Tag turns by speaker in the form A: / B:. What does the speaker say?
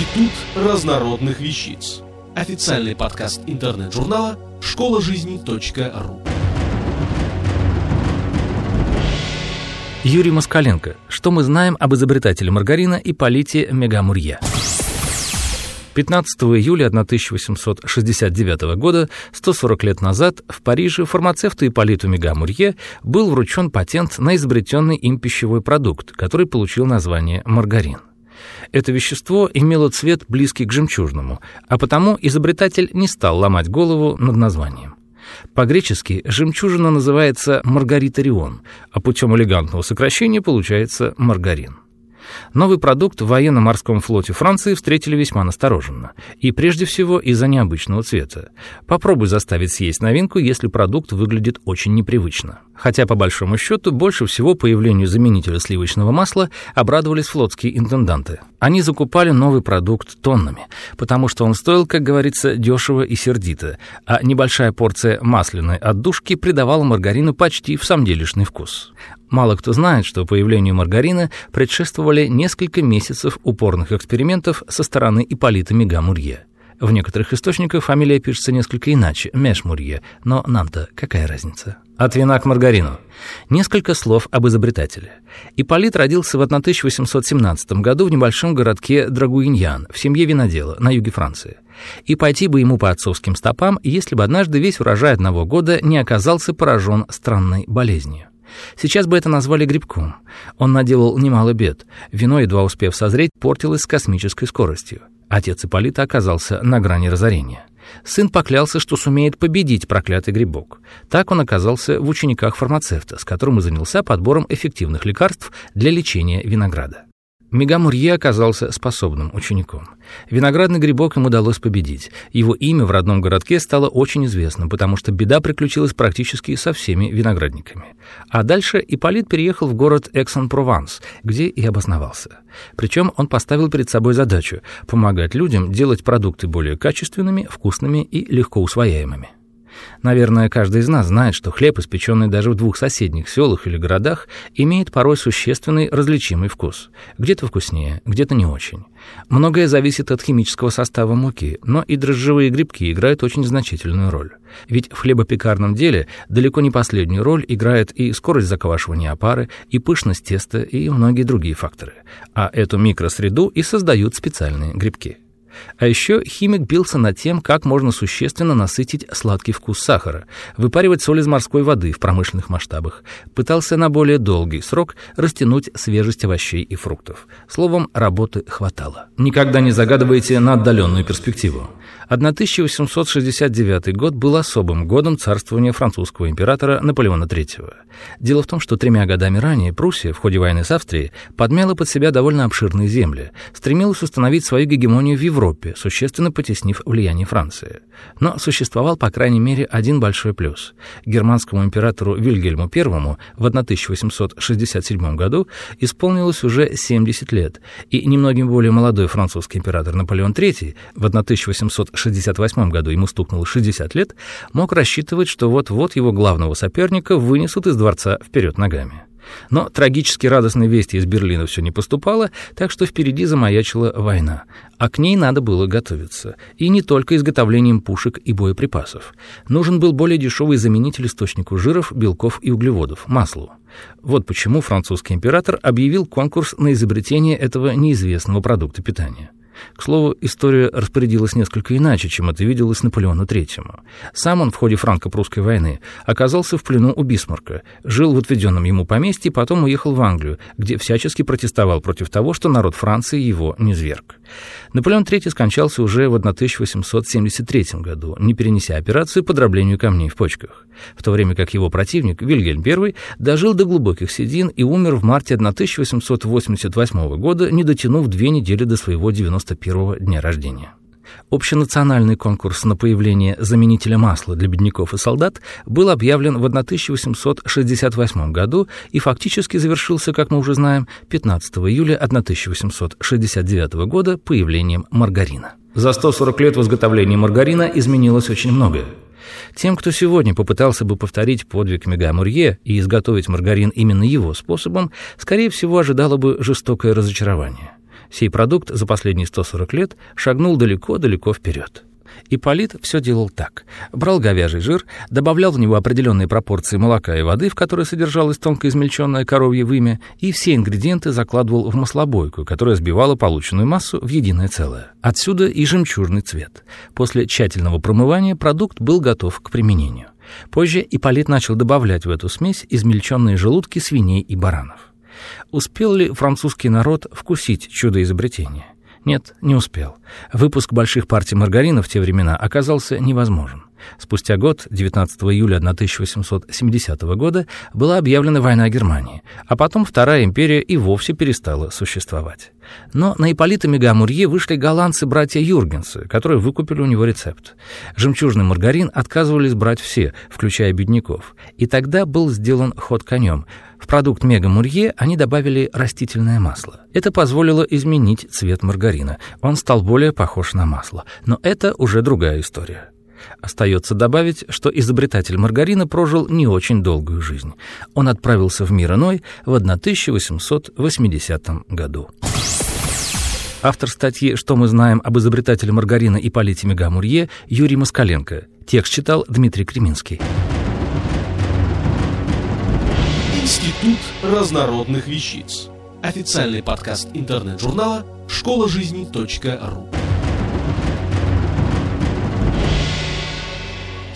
A: Институт разнородных вещиц. Официальный подкаст интернет-журнала школа жизни.ру.
B: Юрий Москаленко. Что мы знаем об изобретателе маргарина Ипполите Мегамурье? 15 июля 1869 года, 140 лет назад, в Париже фармацевту Ипполиту Мегамурье был вручен патент на изобретенный им пищевой продукт, который получил название маргарин. Это вещество имело цвет близкий к жемчужному, а потому изобретатель не стал ломать голову над названием. По-гречески жемчужина называется маргаритарион, а путем элегантного сокращения получается маргарин. Новый продукт в военно-морском флоте Франции встретили весьма настороженно. И прежде всего из-за необычного цвета. Попробуй заставить съесть новинку, если продукт выглядит очень непривычно. Хотя, по большому счету, больше всего появлению заменителя сливочного масла обрадовались флотские интенданты. Они закупали новый продукт тоннами, потому что он стоил, как говорится, дешево и сердито, а небольшая порция масляной отдушки придавала маргарину почти в самделишный вкус. Мало кто знает, что появлению маргарина предшествовали несколько месяцев упорных экспериментов со стороны Ипполита Мегамурье. В некоторых источниках фамилия пишется несколько иначе – Мешмурье, но нам-то какая разница? От вина к маргарину. Несколько слов об изобретателе. Ипполит родился в 1817 году в небольшом городке Драгуиньян в семье винодела на юге Франции. И пойти бы ему по отцовским стопам, если бы однажды весь урожай одного года не оказался поражен странной болезнью. Сейчас бы это назвали грибком. Он наделал немало бед. Вино, едва успев созреть, портилось с космической скоростью. Отец Ипполита оказался на грани разорения. Сын поклялся, что сумеет победить проклятый грибок. Так он оказался в учениках фармацевта, с которым и занялся подбором эффективных лекарств для лечения винограда. Мегамурье оказался способным учеником. Виноградный грибок им удалось победить. Его имя в родном городке стало очень известным, потому что беда приключилась практически со всеми виноградниками. А дальше Ипполит переехал в город Эксон-Прованс, где и обосновался. Причем он поставил перед собой задачу помогать людям делать продукты более качественными, вкусными и легко усвояемыми. Наверное, каждый из нас знает, что хлеб, испеченный даже в двух соседних селах или городах, имеет порой существенный различимый вкус. Где-то вкуснее, где-то не очень. Многое зависит от химического состава муки, но и дрожжевые грибки играют очень значительную роль. Ведь в хлебопекарном деле далеко не последнюю роль играет и скорость заквашивания опары, и пышность теста, и многие другие факторы. А эту микросреду и создают специальные грибки. А еще химик бился над тем, как можно существенно насытить сладкий вкус сахара, выпаривать соль из морской воды в промышленных масштабах, пытался на более долгий срок растянуть свежесть овощей и фруктов. Словом, работы хватало. Никогда не загадывайте на отдаленную перспективу. 1869 год был особым годом царствования французского императора Наполеона III. Дело в том, что тремя годами ранее Пруссия в ходе войны с Австрией подмяла под себя довольно обширные земли, стремилась установить свою гегемонию в Европе, существенно потеснив влияние Франции. Но существовал, по крайней мере, один большой плюс. Германскому императору Вильгельму I в 1867 году исполнилось уже 70 лет, и немногим более молодой французский император Наполеон III в 1860 1968 году ему стукнуло 60 лет, мог рассчитывать, что вот-вот его главного соперника вынесут из дворца вперед ногами. Но трагически радостной вести из Берлина все не поступало, так что впереди замаячила война. А к ней надо было готовиться. И не только изготовлением пушек и боеприпасов. Нужен был более дешевый заменитель источнику жиров, белков и углеводов – маслу. Вот почему французский император объявил конкурс на изобретение этого неизвестного продукта питания. К слову, история распорядилась несколько иначе, чем это виделось Наполеону III. Сам он в ходе франко-прусской войны оказался в плену у Бисмарка, жил в отведенном ему поместье, потом уехал в Англию, где всячески протестовал против того, что народ Франции его не зверг. Наполеон III скончался уже в 1873 году, не перенеся операцию по дроблению камней в почках, в то время как его противник Вильгельм I дожил до глубоких седин и умер в марте 1888 года, не дотянув две недели до своего 91-го дня рождения. Общенациональный конкурс на появление заменителя масла для бедняков и солдат был объявлен в 1868 году и фактически завершился, как мы уже знаем, 15 июля 1869 года появлением маргарина. За 140 лет в изготовлении маргарина изменилось очень многое. Тем, кто сегодня попытался бы повторить подвиг Мега Мурье и изготовить маргарин именно его способом, скорее всего, ожидало бы жестокое разочарование. Сей продукт за последние 140 лет шагнул далеко-далеко вперед. Ипполит все делал так. Брал говяжий жир, добавлял в него определенные пропорции молока и воды, в которой содержалось тонко измельченное коровье вымя, и все ингредиенты закладывал в маслобойку, которая сбивала полученную массу в единое целое. Отсюда и жемчужный цвет. После тщательного промывания продукт был готов к применению. Позже Ипполит начал добавлять в эту смесь измельченные желудки свиней и баранов. Успел ли французский народ вкусить чудо изобретения? Нет, не успел. Выпуск больших партий маргарина в те времена оказался невозможен. Спустя год, 19 июля 1870 года, была объявлена война Германии, а потом Вторая империя и вовсе перестала существовать. Но на Ипполита Мегамурье вышли голландцы-братья Юргенсы, которые выкупили у него рецепт. Жемчужный маргарин отказывались брать все, включая бедняков. И тогда был сделан ход конем. В продукт Мегамурье они добавили растительное масло. Это позволило изменить цвет маргарина. Он стал более похож на масло. Но это уже другая история. Остается добавить, что изобретатель маргарина прожил не очень долгую жизнь. Он отправился в мир иной в 1880 году. Автор статьи «Что мы знаем об изобретателе маргарина и полите Мегамурье» Юрий Москаленко. Текст читал Дмитрий Креминский.
A: Институт разнородных вещиц. Официальный подкаст интернет-журнала школа